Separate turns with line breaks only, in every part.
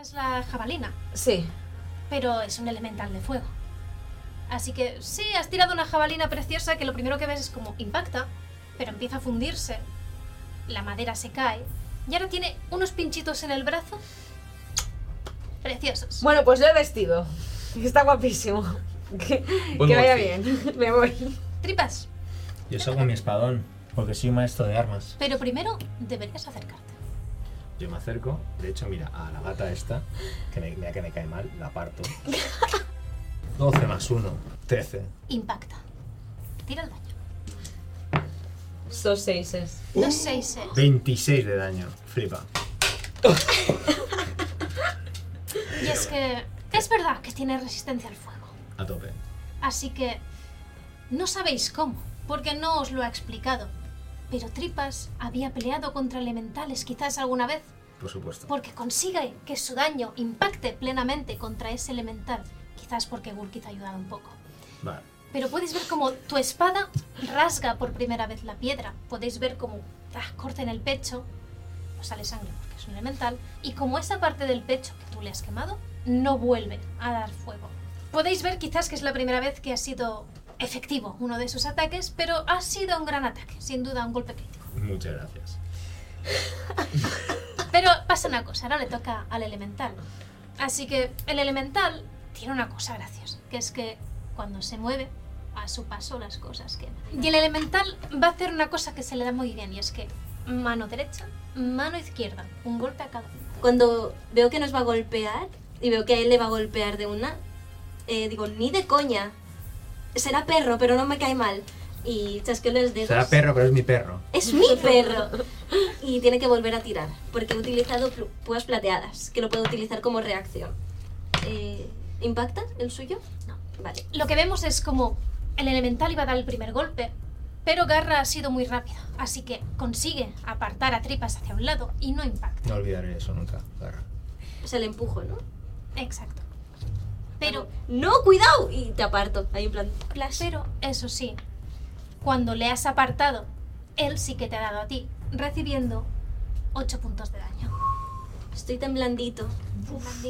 Es la jabalina,
Sí.
pero es un elemental de fuego. Así que sí, has tirado una jabalina preciosa que lo primero que ves es como impacta, pero empieza a fundirse, la madera se cae y ahora tiene unos pinchitos en el brazo preciosos.
Bueno, pues lo he vestido. Está guapísimo. Que, que vaya bien. Me voy.
Tripas,
Yo saco mi espadón, porque soy maestro de armas.
pero primero deberías acercarte.
Yo me acerco, de hecho, mira, a la gata esta, que me, mira que me cae mal, la parto. 12 más 1, 13.
Impacta. Tira el daño.
Dos seises.
Dos seises.
26 de daño, flipa.
Y es que es verdad que tiene resistencia al fuego.
A tope.
Así que no sabéis cómo, porque no os lo ha explicado. Pero Tripas había peleado contra elementales quizás alguna vez,
Por supuesto.
porque consigue que su daño impacte plenamente contra ese elemental. Quizás porque Gulkith ha ayudado un poco.
Vale.
Pero podéis ver como tu espada rasga por primera vez la piedra. Podéis ver como ah, corta en el pecho, no sale sangre porque es un elemental, y como esa parte del pecho que tú le has quemado no vuelve a dar fuego. Podéis ver quizás que es la primera vez que ha sido efectivo uno de sus ataques, pero ha sido un gran ataque, sin duda un golpe crítico.
Muchas gracias.
Pero pasa una cosa, ahora le toca al elemental. Así que el elemental tiene una cosa graciosa, que es que cuando se mueve, a su paso las cosas queman. Y el elemental va a hacer una cosa que se le da muy bien, y es que mano derecha, mano izquierda, un golpe a cada uno.
Cuando veo que nos va a golpear y veo que a él le va a golpear de una, eh, digo, ni de coña. Será perro, pero no me cae mal. Y chasqueo los dedos.
Será perro, pero es mi perro.
Es mi perro. Y tiene que volver a tirar. Porque he utilizado púas plateadas, que lo puedo utilizar como reacción. Eh, ¿Impacta el suyo? No. Vale.
Lo que vemos es como el elemental iba a dar el primer golpe, pero Garra ha sido muy rápido, así que consigue apartar a Tripas hacia un lado y no impacta.
No olvidaré eso nunca, Garra.
O sea, le empujo, ¿no?
Exacto. Pero
¡No, cuidado! Y te aparto. Ahí en plan.
Pero, eso sí, cuando le has apartado, él sí que te ha dado a ti, recibiendo 8 puntos de daño.
Estoy temblandito.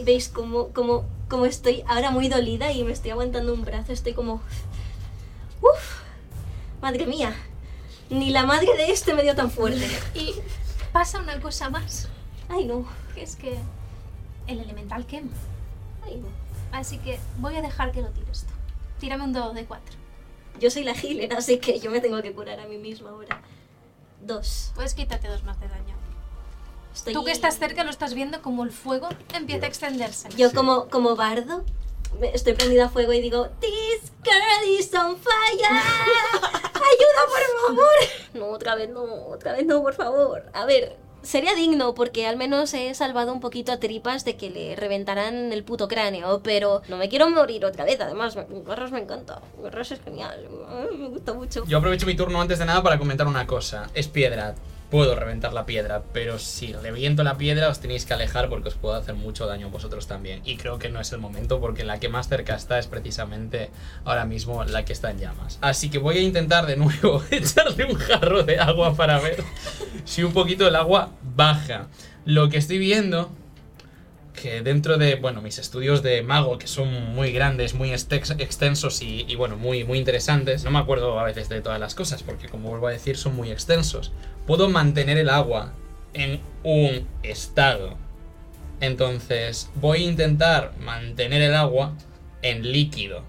¿Veis cómo, cómo, cómo estoy ahora muy dolida y me estoy aguantando un brazo? Estoy como... ¡Uf! Madre mía. Ni la madre de este me dio tan fuerte.
Y pasa una cosa más,
Ay, no.
que es que el elemental quema.
Ay, no.
Así que voy a dejar que lo tires tú. Tírame un dado de 4.
Yo soy la healer, así que yo me tengo que curar a mí misma ahora. Dos.
Puedes quitarte dos más de daño.
Estoy...
Tú que estás cerca lo estás viendo como el fuego empieza a extenderse.
Yo como, como bardo estoy prendida a fuego y digo, This girl is on fire. Ayuda, por favor. No, otra vez no, otra vez no, por favor. A ver, sería digno porque al menos he salvado un poquito a tripas de que le reventaran el puto cráneo, pero no me quiero morir otra vez. Además, Garras me encanta. Garras es genial. Me gusta mucho.
Yo aprovecho mi turno antes de nada para comentar una cosa. Es piedra. Puedo reventar la piedra, pero si reviento la piedra os tenéis que alejar porque os puedo hacer mucho daño vosotros también. Y creo que no es el momento porque la que más cerca está es precisamente ahora mismo la que está en llamas. Así que voy a intentar de nuevo echarle un jarro de agua para ver si un poquito el agua baja. Lo que estoy viendo que dentro de, bueno, mis estudios de mago, que son muy grandes, muy extensos y, y, bueno, muy, muy interesantes, no me acuerdo a veces de todas las cosas, porque como vuelvo a decir, son muy extensos. Puedo mantener el agua en un estado. Entonces, voy a intentar mantener el agua en líquido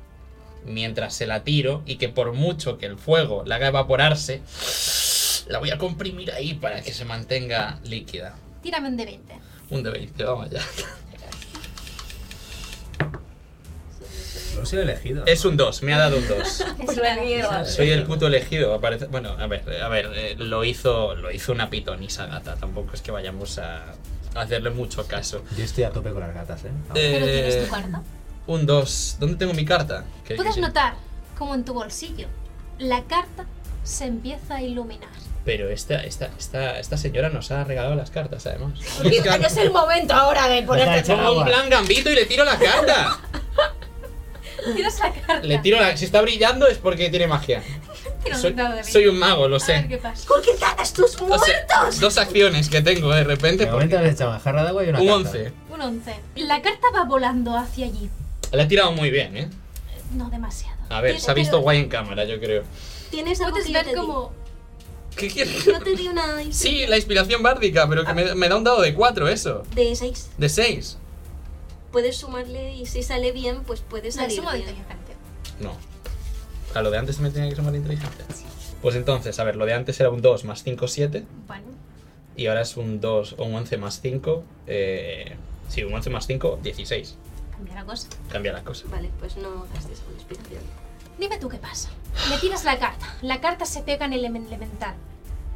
mientras se la tiro y que por mucho que el fuego la haga evaporarse, la voy a comprimir ahí para que se mantenga líquida.
Tírame un de 20.
Un de 20, vamos ya.
No soy elegido.
Es un 2, me ha dado un 2.
Es mierda.
Soy el puto elegido, aparece. Bueno, a ver, a ver, eh, lo hizo, lo hizo una pitonisa gata. Tampoco es que vayamos a hacerle mucho caso.
Yo estoy a tope con las gatas, ¿eh?
Pero tienes
Eh,
tu carta.
un 2. ¿Dónde tengo mi carta? Que-
Puedes
que-
notar como en tu bolsillo la carta se empieza a iluminar.
Pero esta, esta, esta, esta señora nos ha regalado las cartas, además.
Quizá no es el momento ahora de ponerte
Pongo un plan gambito y le tiro la carta.
Tiras la carta.
Le tiro la. Si está brillando es porque tiene magia. Soy, soy
20.
un mago, lo
A ver qué
sé.
pasa.
¿Por qué ganas tus
O
muertos?
sea, dos acciones que tengo de repente.
De momento
porque-
una jarra de agua y una
Un
carta.
11.
Un 11. La carta va volando hacia allí.
La he tirado muy bien, ¿eh?
No demasiado.
A ver, se ha visto
pero-
guay en cámara, yo creo.
Tienes algo
Puedes
que
ver como
¿Qué quieres?
Yo te di una
Sí, la inspiración bárdica, pero que me, me da un dado de 4 eso.
de 6.
De 6.
Puedes sumarle y si sale bien, pues puedes salir
suma de
bien.
inteligencia.
No. A lo de antes me tenía que sumar inteligencia. Pues entonces, a ver, lo de antes era un 2 más 5, 7.
Bueno,
Y ahora es un 2 o un 11 más 5. Eh, sí, un 11 más 5, 16.
cambia la cosa.
Cambia la cosa.
Vale, pues no gastes con inspiración.
Dime tú qué pasa. Le tiras la carta. La carta se pega en el elemen- elemental.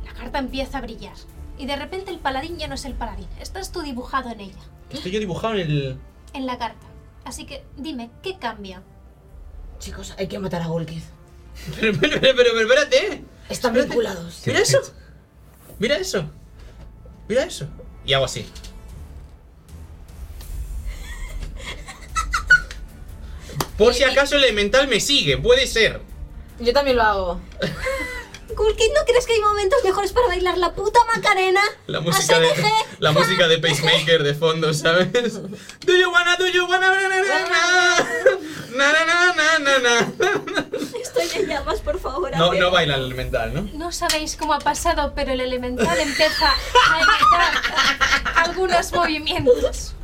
La carta empieza a brillar. Y de repente el paladín ya no es el paladín. Estás tú dibujado en ella.
Estoy yo dibujado en el.
En la carta. Así que dime, ¿qué cambia?
Chicos, hay que matar a Golkith.
Pero, pero, pero, pero, pero espérate.
Están vinculados.
Mira eso. Mira eso. Mira eso. Y hago así. Por si acaso el elemental me sigue, puede ser.
Yo también lo hago.
Kulkin, ¿no crees que hay momentos mejores para bailar la puta Macarena?
La música, de, la música de Pacemaker de fondo, ¿sabes? Do you wanna, do you wanna, na, na, na, na,
Estoy en llamas, por favor.
No, no baila el elemental, ¿no?
No sabéis cómo ha pasado, pero el elemental empieza a evitar algunos movimientos.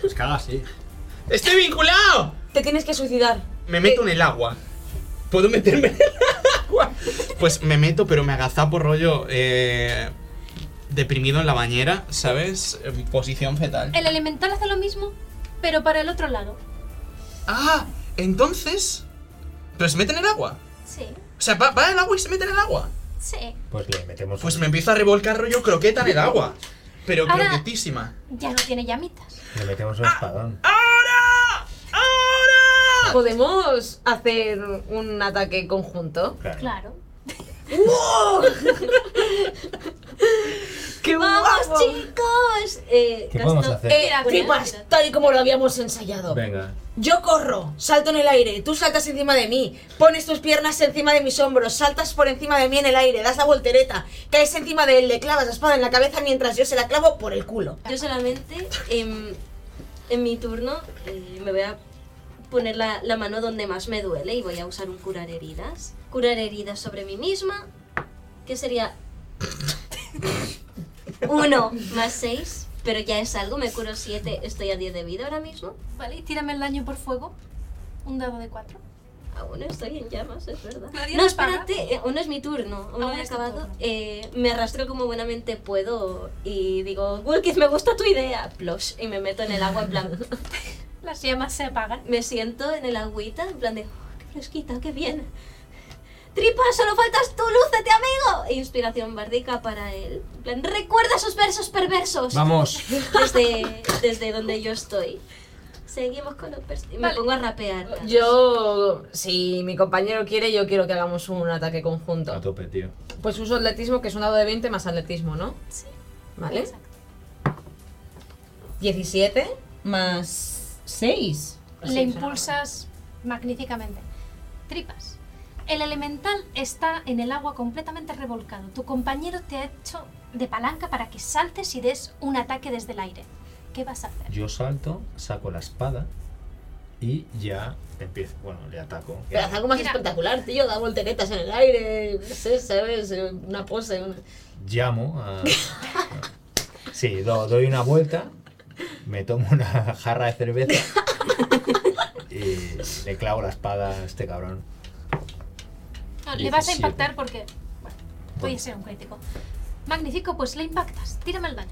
Pues caga, sí.
¡Estoy vinculado!
Te tienes que suicidar.
Me meto en el agua. ¿Puedo meterme en el agua? Pues me meto, pero me agazapo rollo eh, deprimido en la bañera, ¿sabes? En posición fetal.
El elemental hace lo mismo, pero para el otro lado.
Ah, entonces... ¿Pero se mete en el agua?
Sí,
O sea, va, va al agua y se mete en el agua.
sí.
Pues le metemos.
Pues
un-
me empiezo a revolcar rollo croqueta en el agua. Pero
Ahora-
croquetísima.
Ya no tiene llamitas.
Le metemos un espadón.
¡Ahora!
¿Podemos hacer un ataque conjunto?
Claro.
Claro.
¡Qué
¡Vamos,
guapo!
chicos! Eh,
¿Qué podemos hacer?
Eh,
mira.
tal y como lo habíamos ensayado.
Venga.
Yo corro, salto en el aire, tú saltas encima de mí, pones tus piernas encima de mis hombros, saltas por encima de mí en el aire, das la voltereta, caes encima de él, le clavas la espada en la cabeza mientras yo se la clavo por el culo.
Yo solamente, en, en mi turno, eh, me voy a poner la, la mano donde más me duele y voy a usar un curar heridas. Curar heridas sobre mí misma, que sería uno más 6, pero ya es algo, me curo 7, estoy a 10 de vida ahora mismo.
Vale, y tírame el daño por fuego. Un dado de 4.
Aún estoy en llamas, es verdad.
Nadie
No, espérate, eh, aún es mi turno, aún no he acabado. Eh, me arrastro como buenamente puedo y digo, Gulkith, me gusta tu idea. Plosh, y me meto en el agua en plan,
Las llamas se apagan.
me siento en el agüita en plan de, "Oh, qué fresquita, qué bien. Tripa, solo faltas tú, lúcete, amigo. E inspiración bárdica para él. En plan, recuerda esos versos perversos.
Vamos.
Desde, desde donde yo estoy. Seguimos con los vers- y Me
Vale.
pongo a rapear.
Yo, si mi compañero quiere, yo quiero que hagamos un ataque conjunto.
A tope, tío.
pues uso atletismo, que es un dado de 20 más atletismo, ¿no?
Sí.
Vale.
Exacto.
17 más 6.
Le impulsas magníficamente. Tripas. El elemental está en el agua completamente revolcado. Tu compañero te ha hecho de palanca para que saltes y des un ataque desde el aire. ¿Qué vas a hacer?
Yo salto, saco la espada y ya empiezo. Bueno, le ataco.
Pero haz algo más
Mira.
espectacular, tío. Da volteretas en el aire. No sé, ¿sabes? Una pose. una-
Llamo a. Sí, do- doy una vuelta, me tomo una jarra de cerveza y le clavo la espada a este cabrón.
No, le vas a
17.
impactar porque. Bueno, puede ser un crítico. Magnífico, pues le impactas. Tírame el daño.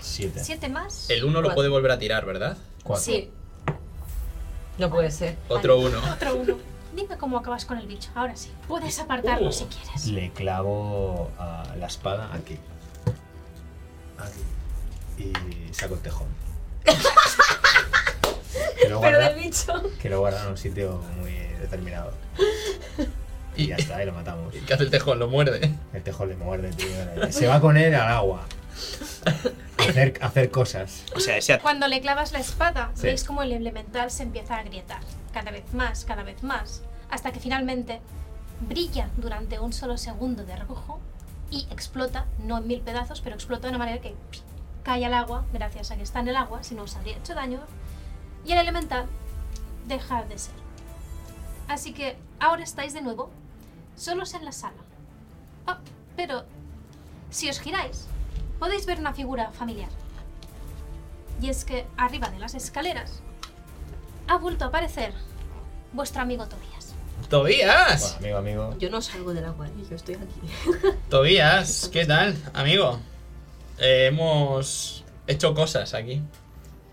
Siete.
Siete más.
El 1 lo
Cuatro.
puede volver a tirar, ¿verdad?
Cuatro.
Sí,
No puede ser.
Otro 1.
otro uno. Dime cómo acabas con el bicho. Ahora sí. Puedes apartarlo
Uh.
si quieres.
Le clavo a la espada aquí. Aquí. Y saco el tejón. que, lo
Pero
guarda,
del bicho.
que lo guarda en un sitio muy determinado. Y
Y,
ya está, y lo matamos.
¿Qué hace el tejón? Lo muerde.
El tejón le muerde, tío. Se va con él al agua. Hacer, hacer cosas.
O sea, ese
Cuando le clavas la espada,
Sí.
veis como el elemental se empieza a agrietar. Cada vez más, cada vez más. Hasta que finalmente brilla durante un solo segundo de rojo y explota, no en mil pedazos, pero explota de una manera que cae al agua, gracias a que está en el agua, si no os habría hecho daño. Y el elemental deja de ser. Así que ahora estáis de nuevo solos en la sala. Ah, pero si os giráis, podéis ver una figura familiar. Y es que arriba de las escaleras ha vuelto a aparecer vuestro amigo Tobias.
Tobías.
Bueno, amigo, amigo.
Yo no salgo del agua, yo estoy aquí.
Tobías, ¿qué tal, amigo? Eh, hemos hecho cosas aquí.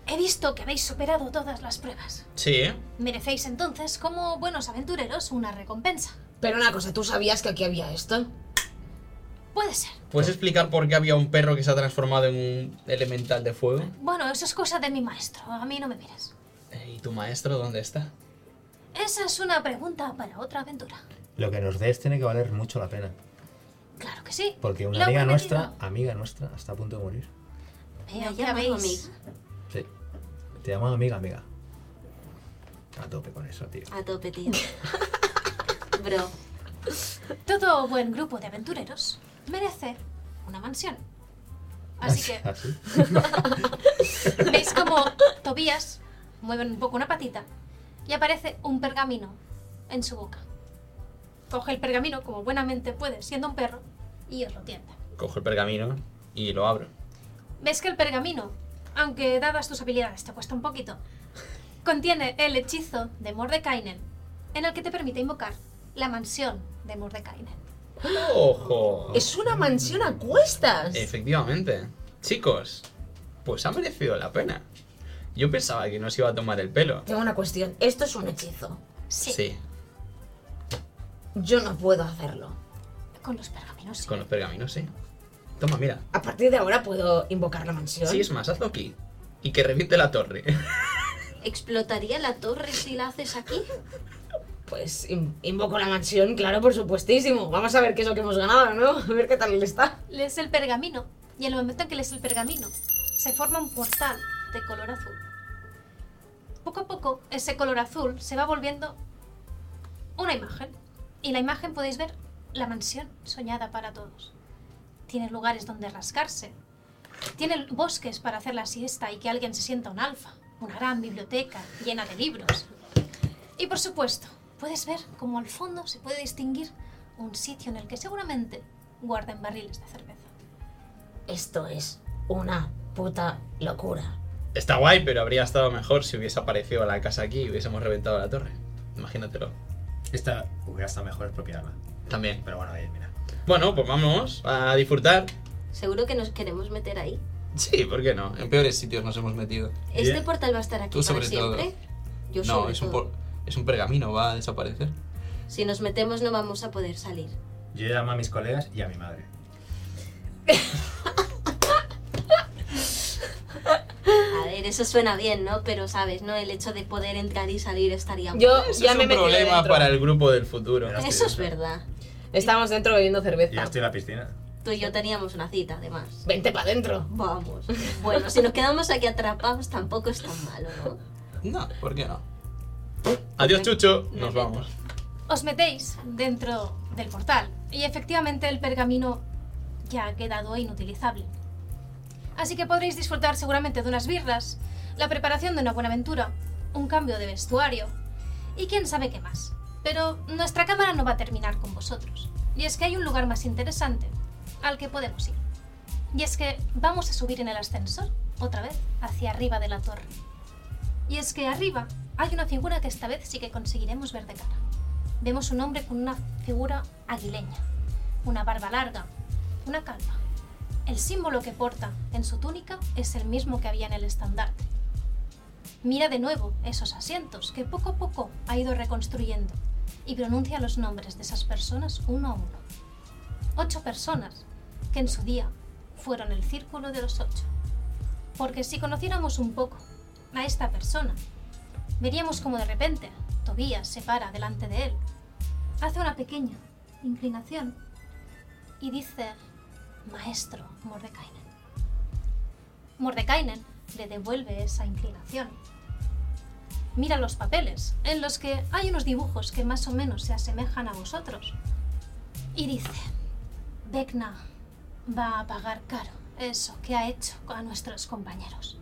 He visto que habéis superado todas las pruebas.
Sí, ¿eh?
Merecéis entonces, como buenos aventureros, una recompensa.
Pero una cosa, ¿tú sabías que aquí había esto?
Puede ser.
¿Puedes explicar por qué había un perro que se ha transformado en un elemental de fuego?
Bueno, eso es cosa de mi maestro. A mí no me mires.
Eh, ¿Y tu maestro dónde está?
Esa es una pregunta para otra aventura.
Lo que nos des tiene que valer mucho la pena.
Claro que sí.
Porque una
Lo
amiga
prometido.
nuestra, amiga nuestra, está a punto de morir.
Ha
ya veis.
amiga.
Sí. Te llamo amiga, amiga. A tope con eso, tío.
A tope, tío. Bro.
Todo buen grupo de aventureros merece una mansión. Así que
¿Así?
veis como Tobías mueve un poco una patita y aparece un pergamino en su boca. Coge el pergamino como buenamente puede, siendo un perro, y os lo tienda.
Cojo el pergamino y lo abro.
Ves que el pergamino, aunque dadas tus habilidades te cuesta un poquito, contiene el hechizo de Mordekainen, en el que te permite invocar la mansión de Mordekainen.
¡Ojo!
Es una mansión a cuestas.
Efectivamente. Chicos, pues ha merecido la pena. Yo pensaba que nos iba a tomar el pelo.
Tengo una cuestión. Esto es un hechizo.
Sí,
Sí,
Yo no puedo hacerlo.
con los pergaminos. sí.
con los pergaminos, sí. Toma, mira.
A partir de ahora puedo invocar la mansión.
Sí, es más, hazlo aquí. Y que reviente la torre.
¿Explotaría la torre si la haces aquí?
Pues in- invoco la mansión, claro, por supuestísimo. Vamos a ver qué es lo que hemos ganado, ¿no? A ver qué tal le está.
Lees el pergamino y en el momento en que lees el pergamino se forma un portal de color azul. Poco a poco ese color azul se va volviendo una imagen. Y la imagen podéis ver la mansión soñada para todos. Tiene lugares donde rascarse. Tiene bosques para hacer la siesta y que alguien se sienta un alfa. Una gran biblioteca llena de libros. Y por supuesto, puedes ver como al fondo se puede distinguir un sitio en el que seguramente guarden barriles de cerveza.
Esto es una puta locura.
Está guay, pero habría estado mejor si hubiese aparecido la casa aquí y hubiésemos reventado la torre. Imagínatelo.
Esta hubiera estado mejor expropiarla.
También.
Pero bueno, ahí, mira.
Bueno, pues vamos a disfrutar.
¿Seguro que nos queremos meter ahí?
Sí, ¿por qué no? En peores sitios nos hemos metido.
¿Este portal va a estar aquí
Tú
para
sobre todo.
siempre? Yo
no,
sobre
es un, por- es un pergamino, va a desaparecer.
Si nos metemos no vamos a poder salir.
Yo llamo a mis colegas y a mi madre.
A ver, eso suena bien, ¿no? Pero, ¿sabes? ¿No? El hecho de poder entrar y salir estaría
Yo
Eso
ya
es
me
un
metí
problema
dentro.
para el grupo del futuro.
Eso es verdad.
Estamos dentro bebiendo
Y yo
cerveza.
estoy en la piscina.
Tú y yo teníamos una cita, además.
Vente para adentro.
Vamos. Bueno, si nos quedamos aquí atrapados tampoco es tan malo, ¿no?
No, ¿por qué no? Adiós, Chucho. Nos vamos.
Os metéis dentro del portal y efectivamente el pergamino ya ha quedado inutilizable. Así que podréis disfrutar seguramente de unas birras, la preparación de una buena aventura, un cambio de vestuario y quién sabe qué más. Pero nuestra cámara no va a terminar con vosotros. Y es que hay un lugar más interesante al que podemos ir. Y es que vamos a subir en el ascensor, otra vez, hacia arriba de la torre. Y es que arriba hay una figura que esta vez sí que conseguiremos ver de cara. Vemos un hombre con una figura aguileña, una barba larga, una calva. El símbolo que porta en su túnica es el mismo que había en el estandarte. Mira de nuevo esos asientos que poco a poco ha ido reconstruyendo y pronuncia los nombres de esas personas uno a uno. Ocho personas que en su día fueron el círculo de los ocho. Porque si conociéramos un poco a esta persona, veríamos como de repente Tobías se para delante de él, hace una pequeña inclinación y dice, Maestro Mordekainen. Mordekainen le devuelve esa inclinación. Mira los papeles, en los que hay unos dibujos que más o menos se asemejan a vosotros. Y dice, Vecna va a pagar caro eso que ha hecho a nuestros compañeros.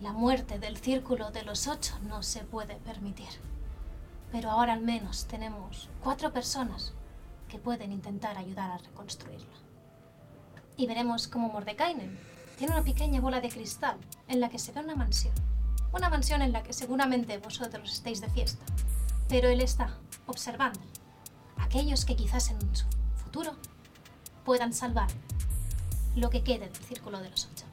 La muerte del círculo de los ocho no se puede permitir. Pero ahora al menos tenemos cuatro personas que pueden intentar ayudar a reconstruirla. Y veremos cómo Mordekainen tiene una pequeña bola de cristal en la que se ve una mansión. Una mansión en la que seguramente vosotros estéis de fiesta. Pero él está observando a aquellos que quizás en su futuro puedan salvar lo que quede del círculo de los ocho.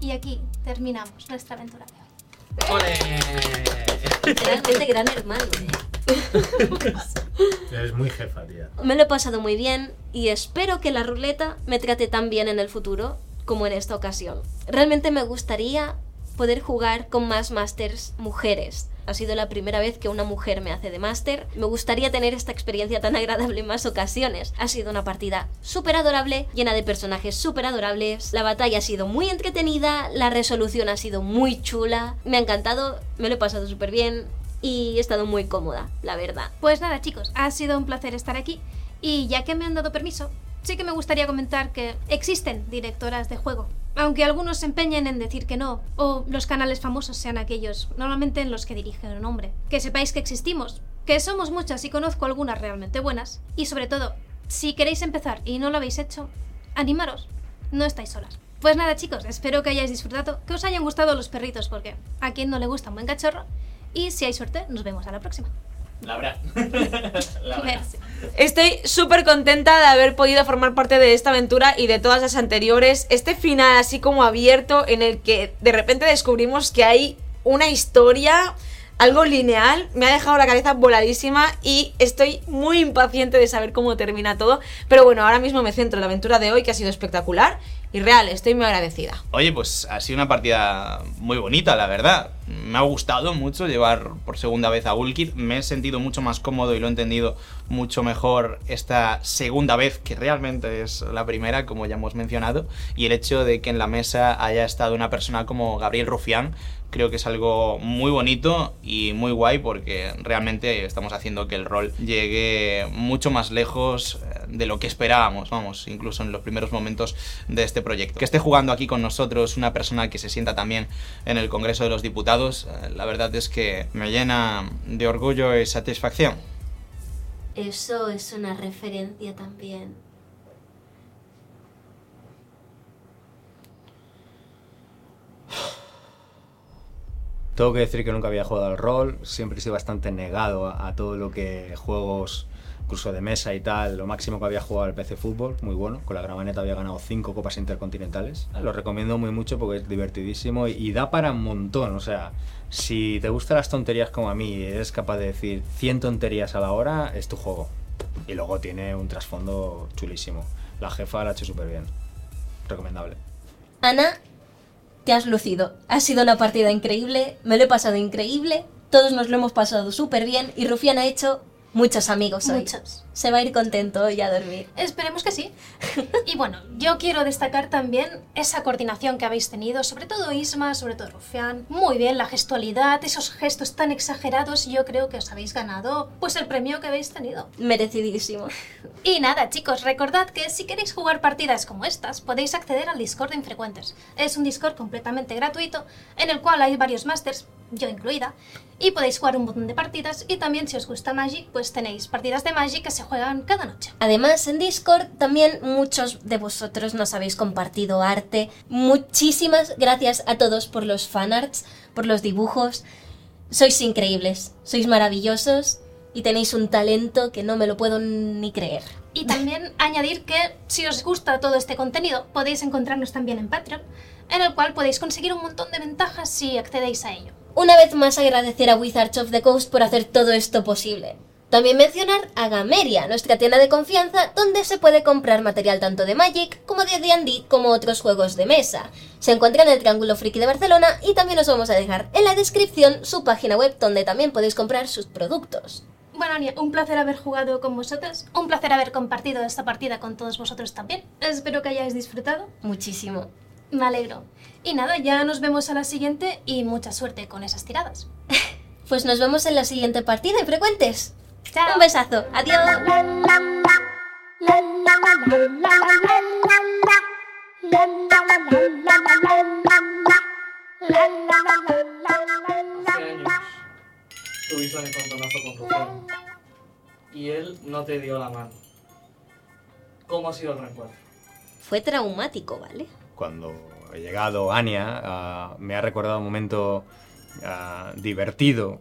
Y aquí terminamos nuestra aventura de hoy.
¡Ole!
Realmente gran hermano, ¿eh?
Muy jefa, tía.
Me lo he pasado muy bien y espero que la ruleta me trate tan bien en el futuro como en esta ocasión. Realmente me gustaría poder jugar con más masters mujeres. Ha sido la primera vez que una mujer me hace de máster. Me gustaría tener esta experiencia tan agradable en más ocasiones. Ha sido una partida súper adorable, llena de personajes súper adorables. La batalla ha sido muy entretenida, la resolución ha sido muy chula. Me ha encantado, me lo he pasado súper bien y he estado muy cómoda, la verdad.
Pues nada, chicos, ha sido un placer estar aquí. Y ya que me han dado permiso, sí que me gustaría comentar que existen directoras de juego. Aunque algunos se empeñen en decir que no, o los canales famosos sean aquellos normalmente en los que dirige un hombre. Que sepáis que existimos, que somos muchas y conozco algunas realmente buenas. Y sobre todo, si queréis empezar y no lo habéis hecho, animaros, no estáis solas. Pues nada chicos, espero que hayáis disfrutado, que os hayan gustado los perritos, porque a quien no le gusta un buen cachorro. Y si hay suerte, nos vemos a la próxima.
Laura. Laura.
Merci.
Estoy súper contenta de haber podido formar parte de esta aventura y de todas las anteriores. Este final así como abierto en el que de repente descubrimos que hay una historia, algo lineal, me ha dejado la cabeza voladísima y estoy muy impaciente de saber cómo termina todo. Pero bueno, ahora mismo me centro en la aventura de hoy que ha sido espectacular y real, estoy muy agradecida.
Oye, pues ha sido una partida muy bonita, la verdad. Me ha gustado mucho llevar por segunda vez a Ulkid. Me he sentido mucho más cómodo y lo he entendido mucho mejor esta segunda vez, que realmente es la primera, como ya hemos mencionado. Y el hecho de que en la mesa haya estado una persona como Gabriel Rufián, creo que es algo muy bonito y muy guay porque realmente estamos haciendo que el rol llegue mucho más lejos eh, de lo que esperábamos, vamos, incluso en los primeros momentos de este proyecto. Que esté jugando aquí con nosotros una persona que se sienta también en el Congreso de los Diputados, eh, la verdad es que me llena de orgullo y satisfacción.
Eso es una referencia también.
Tengo que decir que nunca había jugado al rol, siempre he sido bastante negado a, a todo lo que juegos, incluso de mesa y tal. Lo máximo que había jugado al PC Fútbol, muy bueno. Con la Gramaneta había ganado cinco copas intercontinentales. Lo recomiendo muy mucho porque es divertidísimo y, y da para un montón. O sea, si te gustan las tonterías como a mí y eres capaz de decir 100 tonterías a la hora, es tu juego. Y luego tiene un trasfondo chulísimo. La jefa la ha hecho súper bien. Recomendable.
Ana, te has lucido. Ha sido una partida increíble, me lo he pasado increíble, todos nos lo hemos pasado súper bien y Rufián ha hecho muchos amigos hoy.
Muchos.
Se va a ir contento hoy a dormir.
Esperemos que sí. Y bueno, yo quiero destacar también esa coordinación que habéis tenido, sobre todo Isma, sobre todo Rufián. Muy bien, la gestualidad, esos gestos tan exagerados, yo creo que os habéis ganado pues el premio que habéis tenido.
Merecidísimo.
Y nada, chicos, recordad que si queréis jugar partidas como estas, podéis acceder al Discord de Infrecuentes. Es un Discord completamente gratuito, en el cual hay varios masters, yo incluida, y podéis jugar un montón de partidas. Y también, si os gusta Magic, pues tenéis partidas de Magic que se juegan cada noche.
Además, en Discord también muchos de vosotros nos habéis compartido arte. Muchísimas gracias a todos por los fanarts, por los dibujos. Sois increíbles, sois maravillosos y tenéis un talento que no me lo puedo ni creer.
Y también añadir que si os gusta todo este contenido, podéis encontrarnos también en Patreon, en el cual podéis conseguir un montón de ventajas si accedéis a ello.
Una vez más agradecer a Wizards of the Coast por hacer todo esto posible. También mencionar a Gameria, nuestra tienda de confianza, donde se puede comprar material tanto de Magic como de D&D como otros juegos de mesa. Se encuentra en el Triángulo Friki de Barcelona y también os vamos a dejar en la descripción su página web donde también podéis comprar sus productos.
Bueno, Ania, un placer haber jugado con vosotros, un placer haber compartido esta partida con todos vosotros también. Espero que hayáis disfrutado.
Muchísimo.
Me alegro. Y nada, ya nos vemos a la siguiente y mucha suerte con esas tiradas.
Pues nos vemos en la siguiente partida en Frecuentes.
Chao.
Un besazo. Adiós.
Hace años tuviste un encontronazo con Rufián y él no te dio la mano. ¿Cómo ha sido el reencuentro?
Fue traumático, ¿vale?
Cuando he llegado Ania, ah, me ha recordado un momento ah, divertido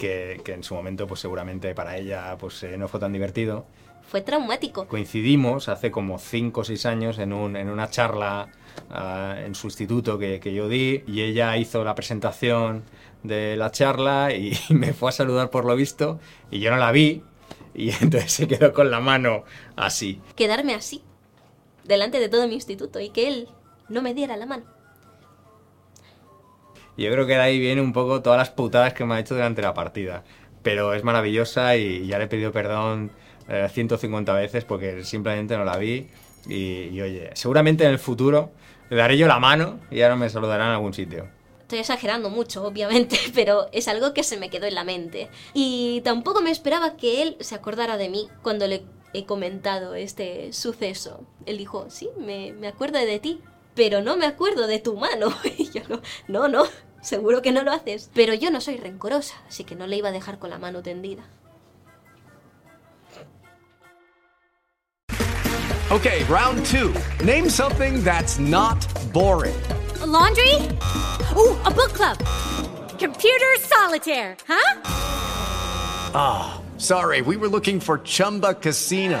que, que en su momento pues seguramente para ella pues eh, no fue tan divertido.
Fue traumático.
Coincidimos hace como 5 o 6 años en, un- en una charla ah, en su instituto que, que yo di y ella hizo la presentación de la charla y me fue a saludar por lo visto y yo no la vi y entonces se quedó con la mano así.
Quedarme así, delante de todo mi instituto y que él no me diera la mano.
Yo creo que de ahí viene un poco todas las putadas que me ha hecho durante la partida. Pero es maravillosa y ya le he pedido perdón eh, 150 veces porque simplemente no la vi. Y, y, oye, seguramente en el futuro le daré yo la mano y ahora me saludará en algún sitio.
Estoy exagerando mucho, obviamente, pero es algo que se me quedó en la mente. Y tampoco me esperaba que él se acordara de mí cuando le he comentado este suceso. Él dijo, sí, me, me acuerdo de ti, pero no me acuerdo de tu mano. Y yo no, no, seguro que no lo haces. Pero yo no soy rencorosa, así que no le iba a dejar con la mano tendida.
Okay, round two. Name something that's not boring.
A laundry? Ooh, a book club. Computer solitaire, huh?
Ah, sorry, we were looking for Chumba Casino.